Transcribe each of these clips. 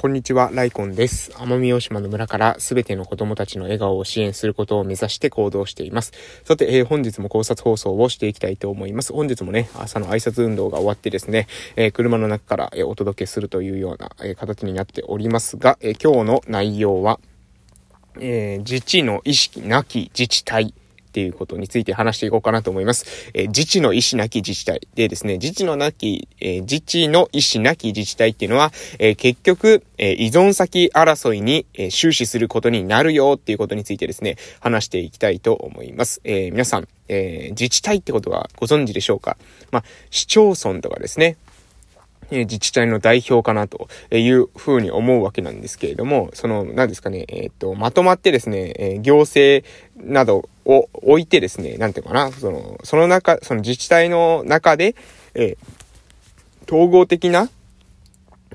こんにちは、ライコンです。奄美大島の村からすべての子供たちの笑顔を支援することを目指して行動しています。さて、えー、本日も考察放送をしていきたいと思います。本日もね、朝の挨拶運動が終わってですね、えー、車の中から、えー、お届けするというような、え形になっておりますが、え今日の内容は、え自治の意識なき自治体っていうことについて話していこうかなと思います。えー、自治の意思なき自治体でですね、自治のなき、えー、自治の意思なき自治体っていうのは、えー、結局、え依存先争いに、え終始することになるよっていうことについてですね、話していきたいと思います。え皆さん、え自治体ってことはご存知でしょうか？まあ、市町村とかですね、え自治体の代表かなというふうに思うわけなんですけれども、その、何ですかね、えっ、と、まとまってですね、え行政などを置いてですね、なんていうかな、その、その中、その自治体の中で、え統合的な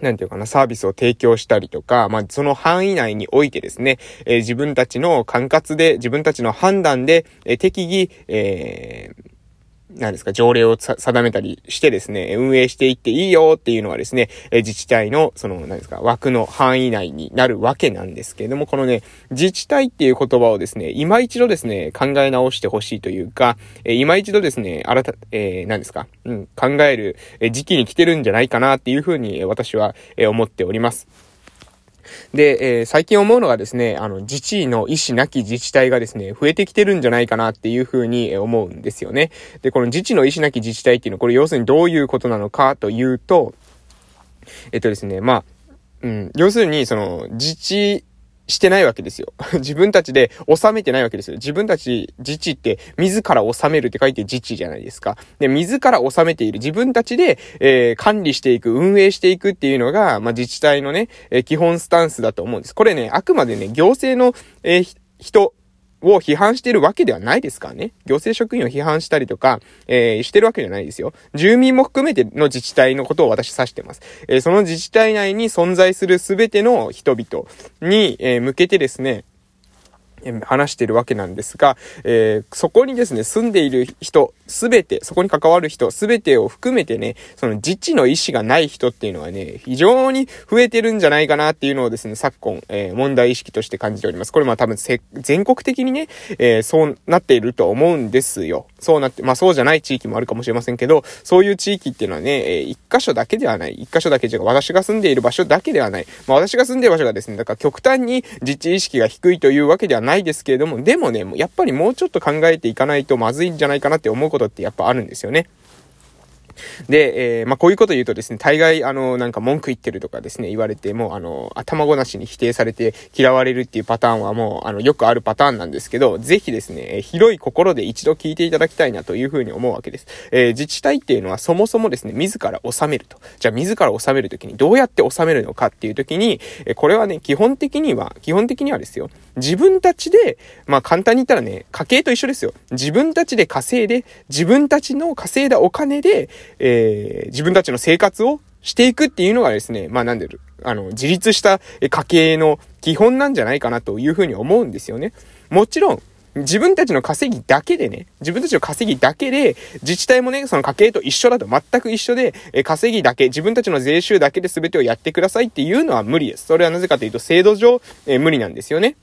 なんていうかな、サービスを提供したりとか、まあ、その範囲内においてですね、え、自分たちの管轄で、自分たちの判断で、え、適宜、えー何ですか、条例を定めたりしてですね、運営していっていいよっていうのはですね、え自治体の、その、何ですか、枠の範囲内になるわけなんですけれども、このね、自治体っていう言葉をですね、今一度ですね、考え直してほしいというか、え今一度ですね、新た、えー、何ですか、うん、考える時期に来てるんじゃないかなっていうふうに私は思っております。で、えー、最近思うのがですね、あの、自治の医師なき自治体がですね、増えてきてるんじゃないかなっていうふうに思うんですよね。で、この自治の医師なき自治体っていうのは、これ要するにどういうことなのかというと、えっとですね、まあ、うん、要するに、その、自治してないわけですよ。自分たちで収めてないわけですよ。自分たち、自治って自ら収めるって書いて自治じゃないですか。で、自ら収めている。自分たちで、えー、管理していく、運営していくっていうのが、まあ、自治体のね、えー、基本スタンスだと思うんです。これね、あくまでね、行政の、えー、人、を批判してるわけではないですからね。行政職員を批判したりとか、えー、してるわけじゃないですよ。住民も含めての自治体のことを私指してます。えー、その自治体内に存在する全ての人々に、えー、向けてですね、話してるわけなんですが、えー、そこにですね、住んでいる人、すべて、そこに関わる人、すべてを含めてね、その自治の意思がない人っていうのはね、非常に増えてるんじゃないかなっていうのをですね、昨今、えー、問題意識として感じております。これまあ多分全国的にね、えー、そうなっていると思うんですよ。そうなって、まあそうじゃない地域もあるかもしれませんけど、そういう地域っていうのはね、えー、一箇所だけではない。一箇所だけじゃ、私が住んでいる場所だけではない。まあ私が住んでいる場所がですね、だから極端に自治意識が低いというわけではないないですけれども、でもね、やっぱりもうちょっと考えていかないとまずいんじゃないかなって思うことってやっぱあるんですよね。で、えー、まあ、こういうこと言うとですね、大概、あの、なんか文句言ってるとかですね、言われて、もう、あの、頭ごなしに否定されて嫌われるっていうパターンはもう、あの、よくあるパターンなんですけど、ぜひですね、広い心で一度聞いていただきたいなというふうに思うわけです。えー、自治体っていうのはそもそもですね、自ら治めると。じゃあ、自ら治めるときにどうやって治めるのかっていうときに、えこれはね、基本的には、基本的にはですよ、自分たちで、まあ、簡単に言ったらね、家計と一緒ですよ。自分たちで稼いで、自分たちの稼いだお金で、えー、自分たちの生活をしていくっていうのがですね、まあなんでる、あの、自立した家計の基本なんじゃないかなというふうに思うんですよね。もちろん、自分たちの稼ぎだけでね、自分たちの稼ぎだけで、自治体もね、その家計と一緒だと、全く一緒で、え稼ぎだけ、自分たちの税収だけで全てをやってくださいっていうのは無理です。それはなぜかというと、制度上、え無理なんですよね。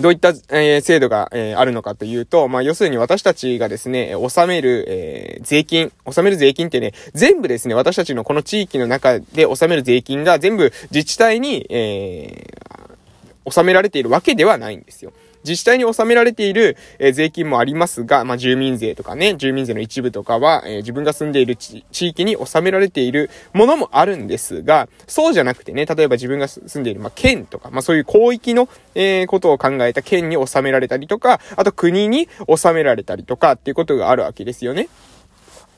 どういった、え、制度が、え、あるのかというと、まあ、要するに私たちがですね、納める、え、税金、納める税金ってね、全部ですね、私たちのこの地域の中で納める税金が全部自治体に、えー、納められているわけではないんですよ。自治体に納められている、え、税金もありますが、まあ、住民税とかね、住民税の一部とかは、え、自分が住んでいる地域に納められているものもあるんですが、そうじゃなくてね、例えば自分が住んでいる、まあ、県とか、まあ、そういう広域の、え、ことを考えた県に納められたりとか、あと国に納められたりとかっていうことがあるわけですよね。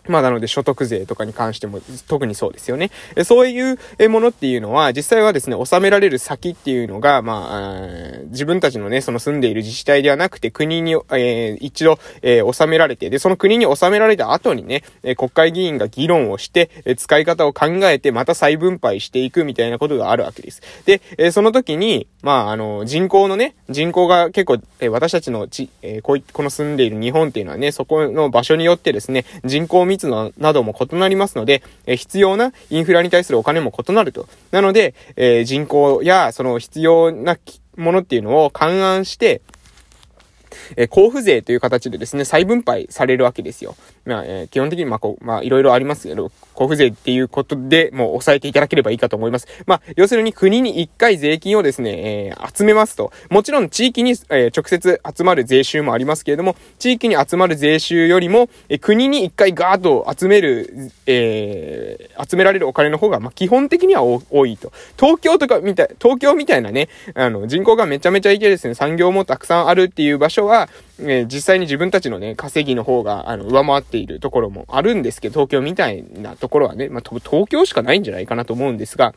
まあなので所得税とかに関しても特にそうですよね。そういうものっていうのは実際はですね、納められる先っていうのが、まあ、自分たちのね、その住んでいる自治体ではなくて国に、えー、一度、えー、納められて、で、その国に納められた後にね、国会議員が議論をして、使い方を考えてまた再分配していくみたいなことがあるわけです。で、その時に、まあ、あの、人口のね、人口が結構、え私たちの地、こういこの住んでいる日本っていうのはね、そこの場所によってですね、人口密密のなども異なりますので、え必要なインフラに対するお金も異なると。なので、え人口やその必要なものっていうのを勘案して、え交付税という形でですね、再分配されるわけですよ。まあ、えー、基本的に、まあ、こう、まあ、いろいろありますけど、交付税っていうことでもう抑えていただければいいかと思います。まあ、要するに国に1回税金をですね、えー、集めますと。もちろん地域に、えー、直接集まる税収もありますけれども、地域に集まる税収よりも、えー、国に1回ガーッと集める、えー、集められるお金の方が、まあ、基本的には多いと。東京とかみたい、東京みたいなね、あの、人口がめちゃめちゃいてですね、産業もたくさんあるっていう場所は、えー、実際に自分たちのね、稼ぎの方が、あの、上回っているところもあるんですけど、東京みたいなところはね、まあ、東京しかないんじゃないかなと思うんですが、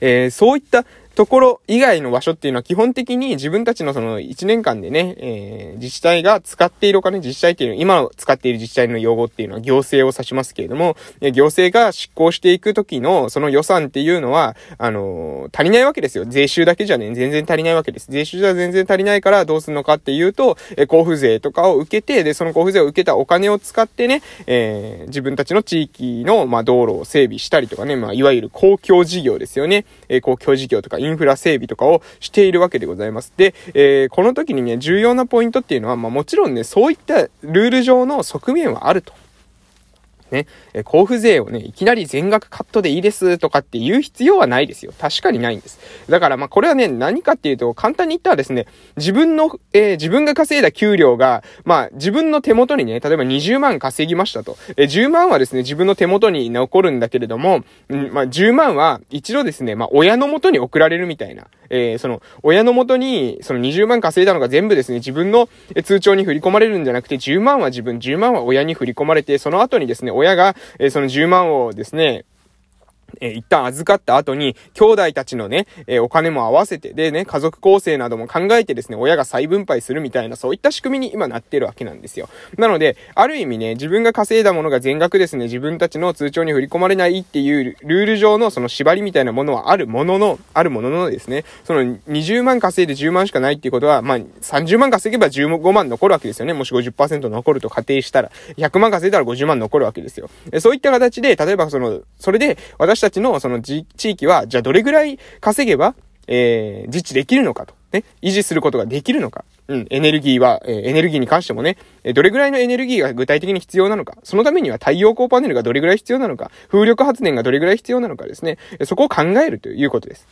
えー、そういったところ以外の場所っていうのは基本的に自分たちのその1年間でね、えー、自治体が使っているお金、自治体っていうのは、今使っている自治体の用語っていうのは行政を指しますけれども、行政が執行していく時のその予算っていうのは、あのー、足りないわけですよ。税収だけじゃね、全然足りないわけです。税収じゃ全然足りないからどうするのかっていうと、え交付税とかを受けて、で、その交付税を受けたお金を使ってね、えー、自分たちの地域の、まあ、道路を整備したりとかね、まあ、いわゆる公共事業ですよね。えー、公共事業とかインフラ整備とかをしているわけでございます。で、えー、この時にね、重要なポイントっていうのは、まあもちろんね、そういったルール上の側面はあると。ね、え交付税をね、いきなり全額カットでいいですとかって言う必要はないですよ。確かにないんです。だからまあこれはね、何かっていうと、簡単に言ったらですね、自分の、えー、自分が稼いだ給料が、まあ自分の手元にね、例えば20万稼ぎましたと。えー、10万はですね、自分の手元に残るんだけれども、うん、まあ10万は一度ですね、まあ親の元に送られるみたいな。えー、その、親の元に、その20万稼いだのが全部ですね、自分の通帳に振り込まれるんじゃなくて、10万は自分、10万は親に振り込まれて、その後にですね、親が、えー、その10万をですね、えー、一旦預かった後に、兄弟たちのね、えー、お金も合わせて、でね、家族構成なども考えてですね、親が再分配するみたいな、そういった仕組みに今なってるわけなんですよ。なので、ある意味ね、自分が稼いだものが全額ですね、自分たちの通帳に振り込まれないっていうルール上のその縛りみたいなものはあるものの、あるもののですね、その20万稼いで10万しかないっていうことは、まあ、30万稼げば15万残るわけですよね。もし50%残ると仮定したら、100万稼いだら50万残るわけですよ。そういった形で、例えばその、それで私たちたちのその地域は、じゃあどれぐらい稼げば、えー、自治できるのかと。ね、維持することができるのか。うん、エネルギーは、えー、エネルギーに関してもね、えどれぐらいのエネルギーが具体的に必要なのか。そのためには太陽光パネルがどれぐらい必要なのか。風力発電がどれぐらい必要なのかですね。そこを考えるということです。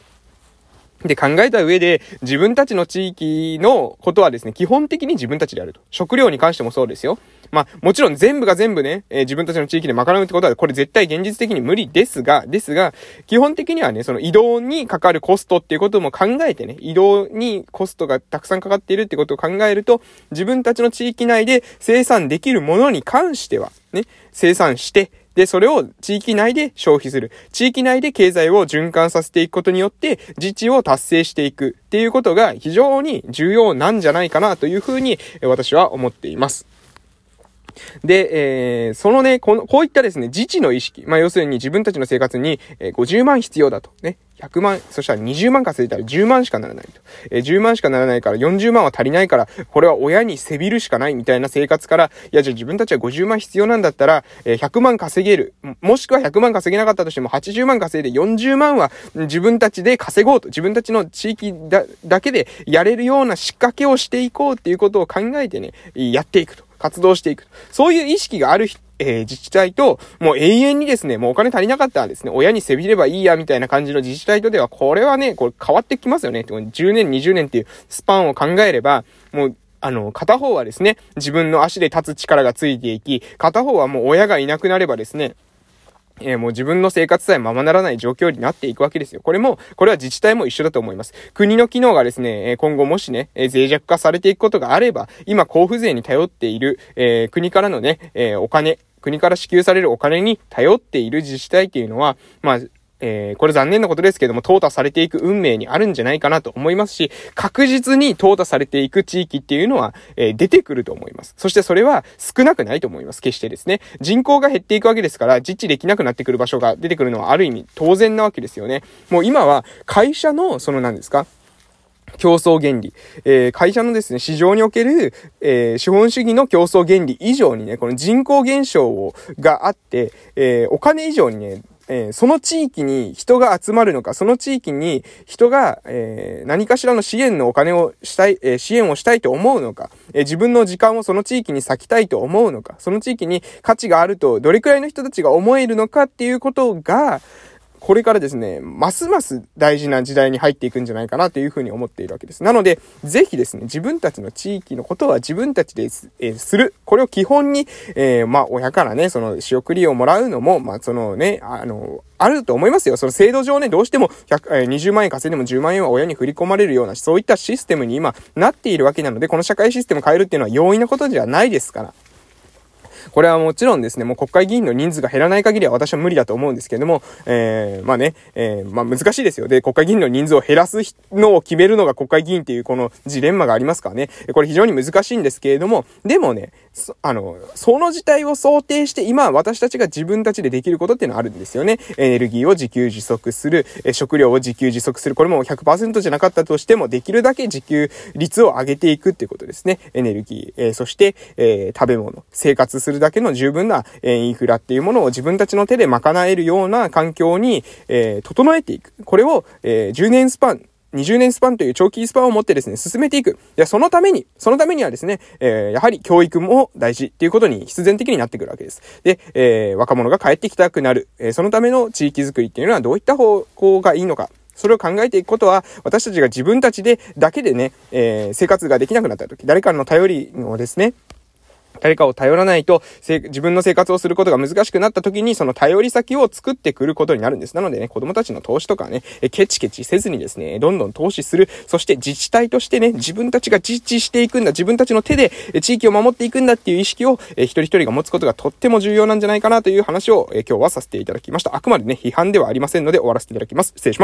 で、考えた上で、自分たちの地域のことはですね、基本的に自分たちでやると。食料に関してもそうですよ。まあ、もちろん全部が全部ね、えー、自分たちの地域で賄うってことは、これ絶対現実的に無理ですが、ですが、基本的にはね、その移動にかかるコストっていうことも考えてね、移動にコストがたくさんかかっているってことを考えると、自分たちの地域内で生産できるものに関しては、ね、生産して、で、それを地域内で消費する。地域内で経済を循環させていくことによって、自治を達成していくっていうことが非常に重要なんじゃないかなというふうに私は思っています。で、えー、そのね、この、こういったですね、自治の意識。まあ、要するに自分たちの生活に、えー、50万必要だと。ね。100万、そしたら20万稼いだら10万しかならないと。えー、10万しかならないから40万は足りないから、これは親にせびるしかないみたいな生活から、いや、じゃあ自分たちは50万必要なんだったら、えー、100万稼げる。もしくは100万稼げなかったとしても80万稼いで40万は自分たちで稼ごうと。自分たちの地域だ、だけでやれるような仕掛けをしていこうっていうことを考えてね、やっていくと。活動していく。そういう意識があるえー、自治体と、もう永遠にですね、もうお金足りなかったらですね、親にせびればいいや、みたいな感じの自治体とでは、これはね、これ変わってきますよね。10年、20年っていうスパンを考えれば、もう、あの、片方はですね、自分の足で立つ力がついていき、片方はもう親がいなくなればですね、えー、もう自分の生活さえままならない状況になっていくわけですよ。これも、これは自治体も一緒だと思います。国の機能がですね、え今後もしね、え脆弱化されていくことがあれば、今交付税に頼っている、えー、国からのね、えー、お金、国から支給されるお金に頼っている自治体っていうのは、まあ、えー、これ残念なことですけども、淘汰されていく運命にあるんじゃないかなと思いますし、確実に淘汰されていく地域っていうのは、えー、出てくると思います。そしてそれは少なくないと思います。決してですね。人口が減っていくわけですから、実地できなくなってくる場所が出てくるのはある意味当然なわけですよね。もう今は会社の、その何ですか競争原理。えー、会社のですね、市場における、えー、資本主義の競争原理以上にね、この人口減少をがあって、えー、お金以上にね、えー、その地域に人が集まるのか、その地域に人が、えー、何かしらの支援のお金をしたい、えー、支援をしたいと思うのか、え自分の時間をその地域に割きたいと思うのか、その地域に価値があるとどれくらいの人たちが思えるのかっていうことが、これからですね、ますます大事な時代に入っていくんじゃないかなというふうに思っているわけです。なので、ぜひですね、自分たちの地域のことは自分たちです、えー、する。これを基本に、えー、まあ、親からね、その仕送りをもらうのも、まあ、そのね、あの、あると思いますよ。その制度上ね、どうしても100、えー、20万円稼いでも10万円は親に振り込まれるような、そういったシステムに今なっているわけなので、この社会システム変えるっていうのは容易なことではないですから。これはもちろんですね、もう国会議員の人数が減らない限りは私は無理だと思うんですけども、えー、まあね、えー、まあ難しいですよ。で、国会議員の人数を減らすのを決めるのが国会議員っていうこのジレンマがありますからね。これ非常に難しいんですけれども、でもね、あの、その事態を想定して、今私たちが自分たちでできることっていうのはあるんですよね。エネルギーを自給自足する、え食料を自給自足する。これも100%じゃなかったとしても、できるだけ自給率を上げていくっていうことですね。エネルギー、えー、そして、えー、食べ物、生活するだけの十分な、えインフラっていうものを自分たちの手で賄えるような環境に、えー、整えていく。これを、え10年スパン、20年スパンという長期スパンを持ってですね、進めていく。いや、そのために、そのためにはですね、えー、やはり教育も大事っていうことに必然的になってくるわけです。で、えー、若者が帰ってきたくなる。えー、そのための地域づくりっていうのはどういった方向がいいのか。それを考えていくことは、私たちが自分たちで、だけでね、えー、生活ができなくなった時、誰かの頼りをですね、誰かを頼らないと、自分の生活をすることが難しくなった時に、その頼り先を作ってくることになるんです。なのでね、子供たちの投資とかね、ケチケチせずにですね、どんどん投資する。そして自治体としてね、自分たちが自治していくんだ、自分たちの手で地域を守っていくんだっていう意識を、え一人一人が持つことがとっても重要なんじゃないかなという話を、え今日はさせていただきました。あくまでね、批判ではありませんので終わらせていただきます。失礼します。